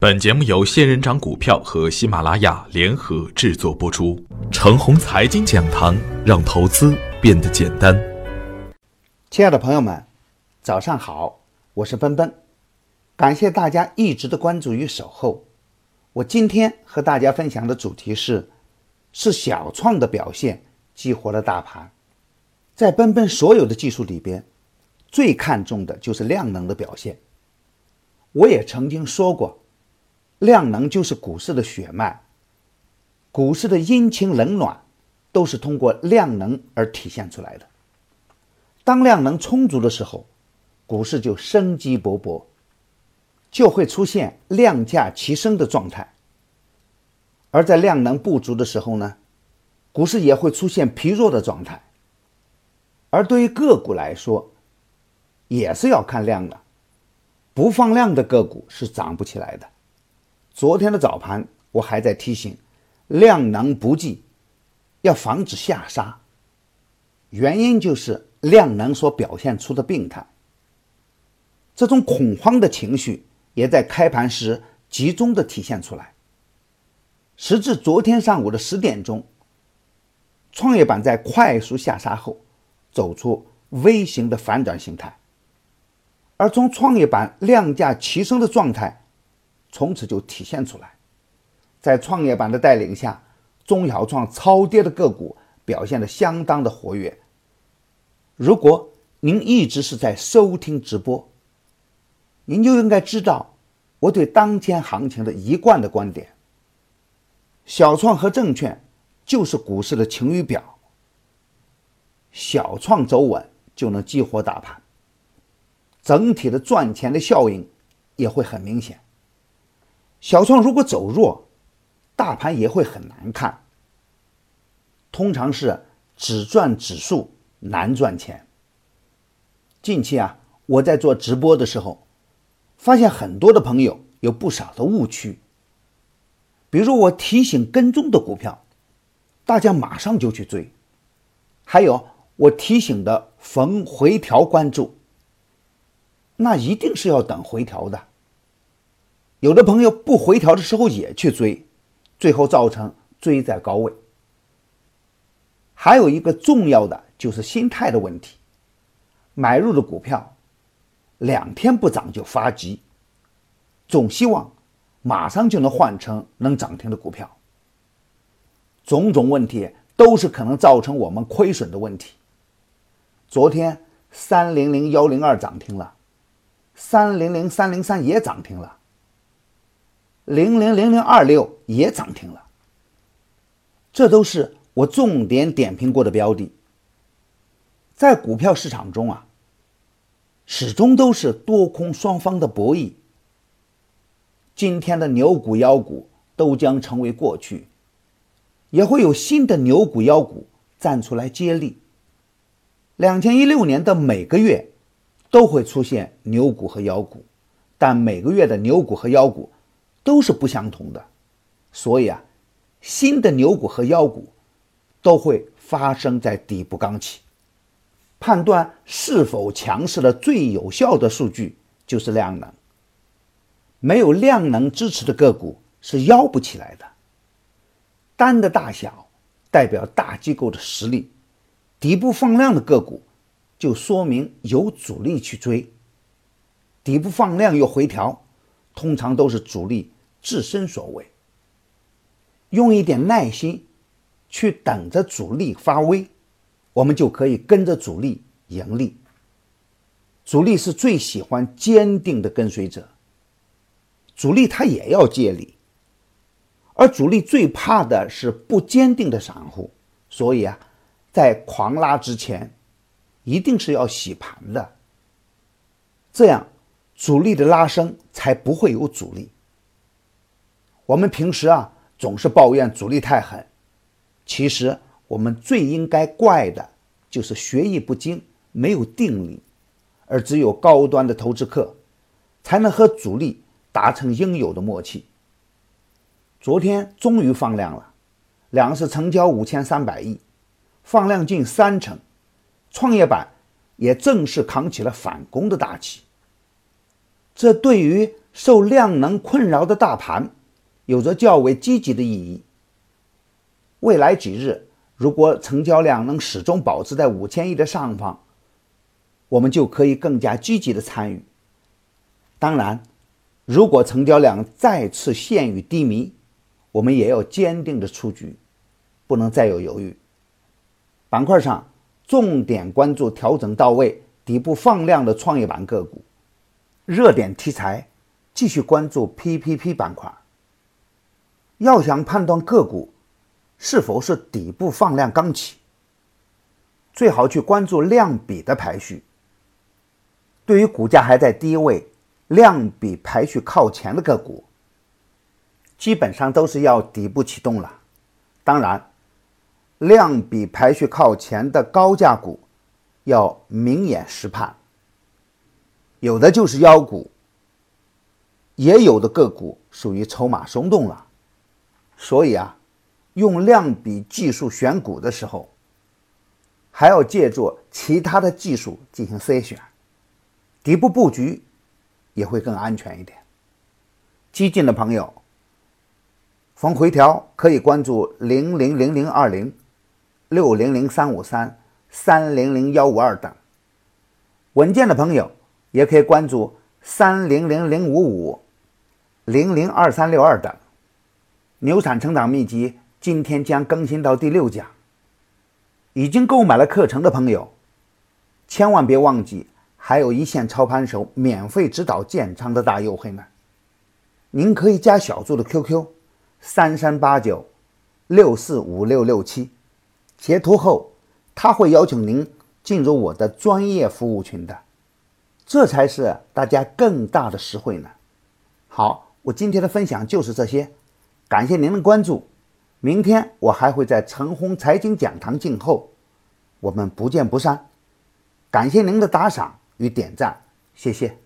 本节目由仙人掌股票和喜马拉雅联合制作播出。程红财经讲堂，让投资变得简单。亲爱的朋友们，早上好，我是奔奔，感谢大家一直的关注与守候。我今天和大家分享的主题是：是小创的表现激活了大盘。在奔奔所有的技术里边，最看重的就是量能的表现。我也曾经说过。量能就是股市的血脉，股市的阴晴冷暖都是通过量能而体现出来的。当量能充足的时候，股市就生机勃勃，就会出现量价齐升的状态；而在量能不足的时候呢，股市也会出现疲弱的状态。而对于个股来说，也是要看量的，不放量的个股是涨不起来的。昨天的早盘，我还在提醒，量能不济，要防止下杀。原因就是量能所表现出的病态。这种恐慌的情绪也在开盘时集中的体现出来。时至昨天上午的十点钟，创业板在快速下杀后，走出 V 型的反转形态，而从创业板量价齐升的状态。从此就体现出来，在创业板的带领下，中小创超跌的个股表现的相当的活跃。如果您一直是在收听直播，您就应该知道我对当前行情的一贯的观点：小创和证券就是股市的晴雨表，小创走稳就能激活大盘，整体的赚钱的效应也会很明显。小创如果走弱，大盘也会很难看。通常是只赚指数难赚钱。近期啊，我在做直播的时候，发现很多的朋友有不少的误区。比如我提醒跟踪的股票，大家马上就去追；还有我提醒的逢回调关注，那一定是要等回调的。有的朋友不回调的时候也去追，最后造成追在高位。还有一个重要的就是心态的问题，买入的股票两天不涨就发急，总希望马上就能换成能涨停的股票。种种问题都是可能造成我们亏损的问题。昨天三零零幺零二涨停了，三零零三零三也涨停了。零零零零二六也涨停了，这都是我重点点评过的标的。在股票市场中啊，始终都是多空双方的博弈。今天的牛股妖股都将成为过去，也会有新的牛股妖股站出来接力。两千一六年的每个月都会出现牛股和妖股，但每个月的牛股和妖股。都是不相同的，所以啊，新的牛股和妖股都会发生在底部刚起。判断是否强势的最有效的数据就是量能。没有量能支持的个股是腰不起来的。单的大小代表大机构的实力，底部放量的个股就说明有主力去追。底部放量又回调，通常都是主力。自身所为，用一点耐心去等着主力发威，我们就可以跟着主力盈利。主力是最喜欢坚定的跟随者，主力他也要借力，而主力最怕的是不坚定的散户，所以啊，在狂拉之前，一定是要洗盘的，这样主力的拉升才不会有阻力。我们平时啊总是抱怨主力太狠，其实我们最应该怪的就是学艺不精，没有定力，而只有高端的投资客才能和主力达成应有的默契。昨天终于放量了，两市成交五千三百亿，放量近三成，创业板也正式扛起了反攻的大旗。这对于受量能困扰的大盘有着较为积极的意义。未来几日，如果成交量能始终保持在五千亿的上方，我们就可以更加积极的参与。当然，如果成交量再次陷于低迷，我们也要坚定的出局，不能再有犹豫。板块上重点关注调整到位、底部放量的创业板个股，热点题材继续关注 PPP 板块。要想判断个股。是否是底部放量刚起？最好去关注量比的排序。对于股价还在低位、量比排序靠前的个股，基本上都是要底部启动了。当然，量比排序靠前的高价股要明眼实判。有的就是妖股，也有的个股属于筹码松动了。所以啊。用量比技术选股的时候，还要借助其他的技术进行筛选，底部布局也会更安全一点。激进的朋友，逢回调可以关注零零零零二零、六零零三五三、三零零幺五二等；稳健的朋友也可以关注三零零零五五、零零二三六二等。牛产成长秘籍。今天将更新到第六讲。已经购买了课程的朋友，千万别忘记还有一线操盘手免费指导建仓的大优惠呢。您可以加小助的 QQ：三三八九六四五六六七，截图后他会邀请您进入我的专业服务群的，这才是大家更大的实惠呢。好，我今天的分享就是这些，感谢您的关注。明天我还会在陈红财经讲堂静候，我们不见不散。感谢您的打赏与点赞，谢谢。